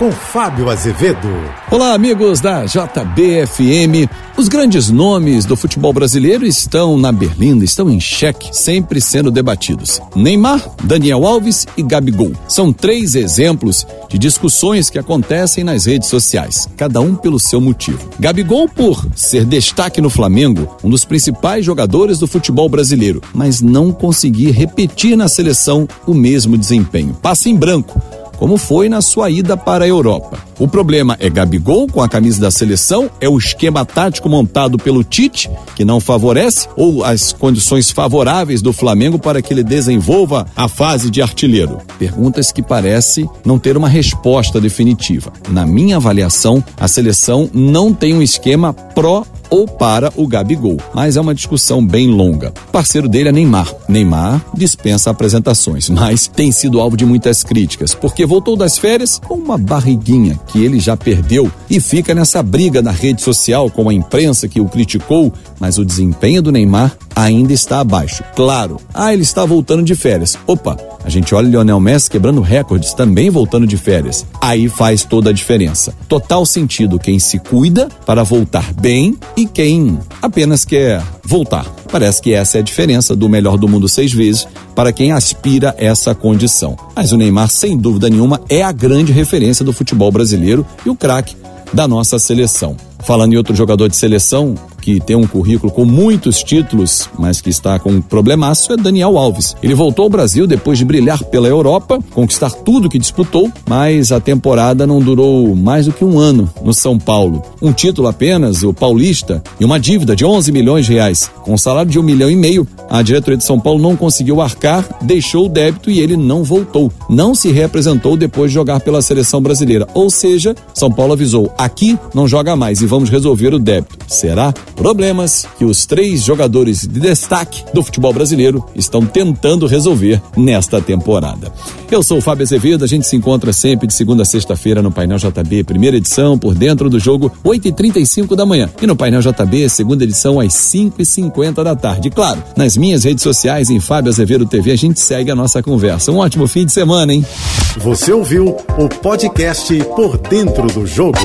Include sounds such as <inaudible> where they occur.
com Fábio Azevedo. Olá, amigos da JBFM. Os grandes nomes do futebol brasileiro estão na berlinda, estão em xeque, sempre sendo debatidos. Neymar, Daniel Alves e Gabigol. São três exemplos de discussões que acontecem nas redes sociais, cada um pelo seu motivo. Gabigol, por ser destaque no Flamengo, um dos principais jogadores do futebol brasileiro, mas não conseguir repetir na seleção o mesmo desempenho. Passa em branco como foi na sua ida para a Europa. O problema é Gabigol com a camisa da seleção? É o esquema tático montado pelo Tite, que não favorece? Ou as condições favoráveis do Flamengo para que ele desenvolva a fase de artilheiro? Perguntas que parece não ter uma resposta definitiva. Na minha avaliação, a seleção não tem um esquema pró ou para o Gabigol. Mas é uma discussão bem longa. O parceiro dele é Neymar. Neymar dispensa apresentações, <laughs> mas tem sido alvo de muitas críticas, porque voltou das férias com uma barriguinha que ele já perdeu e fica nessa briga na rede social com a imprensa que o criticou, mas o desempenho do Neymar ainda está abaixo. Claro, ah, ele está voltando de férias. Opa, a gente olha Lionel Messi quebrando recordes, também voltando de férias. Aí faz toda a diferença. Total sentido quem se cuida para voltar bem e quem apenas quer voltar. Parece que essa é a diferença do melhor do mundo seis vezes para quem aspira essa condição. Mas o Neymar, sem dúvida nenhuma, é a grande referência do futebol brasileiro e o craque da nossa seleção. Falando em outro jogador de seleção, que tem um currículo com muitos títulos, mas que está com um problemaço, é Daniel Alves. Ele voltou ao Brasil depois de brilhar pela Europa, conquistar tudo que disputou, mas a temporada não durou mais do que um ano no São Paulo. Um título apenas, o Paulista, e uma dívida de 11 milhões de reais. Com um salário de um milhão e meio, a diretoria de São Paulo não conseguiu arcar, deixou o débito e ele não voltou. Não se representou depois de jogar pela seleção brasileira. Ou seja, São Paulo avisou: aqui não joga mais e vamos resolver o débito. Será? Problemas que os três jogadores de destaque do futebol brasileiro estão tentando resolver nesta temporada. Eu sou o Fábio Azevedo, a gente se encontra sempre de segunda a sexta-feira no Painel JB, primeira edição, por dentro do jogo, 8h35 da manhã. E no Painel JB, segunda edição, às 5h50 da tarde. E claro, nas minhas redes sociais, em Fábio Azevedo TV, a gente segue a nossa conversa. Um ótimo fim de semana, hein? Você ouviu o podcast Por Dentro do Jogo.